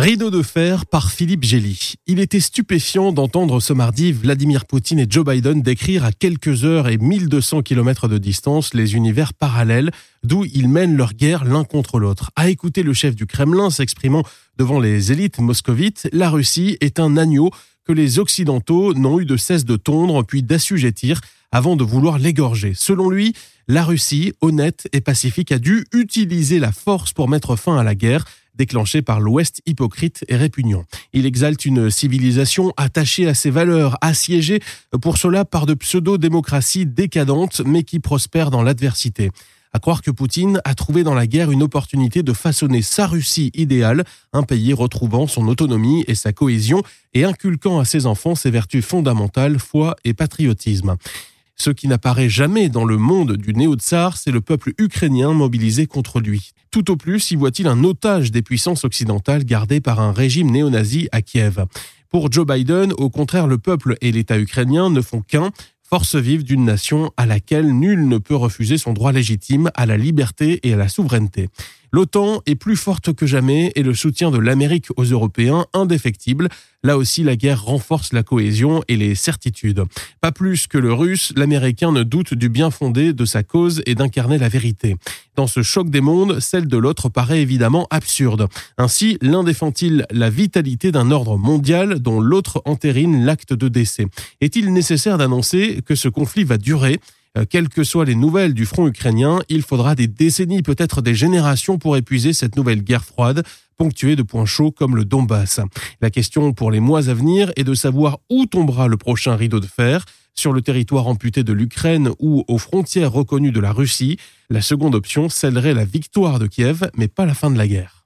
Rideau de fer par Philippe Gély. Il était stupéfiant d'entendre ce mardi Vladimir Poutine et Joe Biden décrire à quelques heures et 1200 kilomètres de distance les univers parallèles d'où ils mènent leur guerre l'un contre l'autre. À écouter le chef du Kremlin s'exprimant devant les élites moscovites, la Russie est un agneau que les Occidentaux n'ont eu de cesse de tondre puis d'assujettir avant de vouloir l'égorger. Selon lui, la Russie, honnête et pacifique, a dû utiliser la force pour mettre fin à la guerre déclenché par l'Ouest hypocrite et répugnant. Il exalte une civilisation attachée à ses valeurs, assiégée pour cela par de pseudo-démocraties décadentes mais qui prospèrent dans l'adversité. À croire que Poutine a trouvé dans la guerre une opportunité de façonner sa Russie idéale, un pays retrouvant son autonomie et sa cohésion et inculquant à ses enfants ses vertus fondamentales, foi et patriotisme. Ce qui n'apparaît jamais dans le monde du néo-tsar, c'est le peuple ukrainien mobilisé contre lui. Tout au plus y voit-il un otage des puissances occidentales gardé par un régime néo-nazi à Kiev. Pour Joe Biden, au contraire, le peuple et l'État ukrainien ne font qu'un, force vive d'une nation à laquelle nul ne peut refuser son droit légitime à la liberté et à la souveraineté. L'OTAN est plus forte que jamais et le soutien de l'Amérique aux Européens indéfectible. Là aussi, la guerre renforce la cohésion et les certitudes. Pas plus que le russe, l'Américain ne doute du bien fondé de sa cause et d'incarner la vérité. Dans ce choc des mondes, celle de l'autre paraît évidemment absurde. Ainsi, l'un défend-il la vitalité d'un ordre mondial dont l'autre entérine l'acte de décès. Est-il nécessaire d'annoncer que ce conflit va durer? Quelles que soient les nouvelles du front ukrainien, il faudra des décennies, peut-être des générations pour épuiser cette nouvelle guerre froide, ponctuée de points chauds comme le Donbass. La question pour les mois à venir est de savoir où tombera le prochain rideau de fer, sur le territoire amputé de l'Ukraine ou aux frontières reconnues de la Russie. La seconde option scellerait la victoire de Kiev, mais pas la fin de la guerre.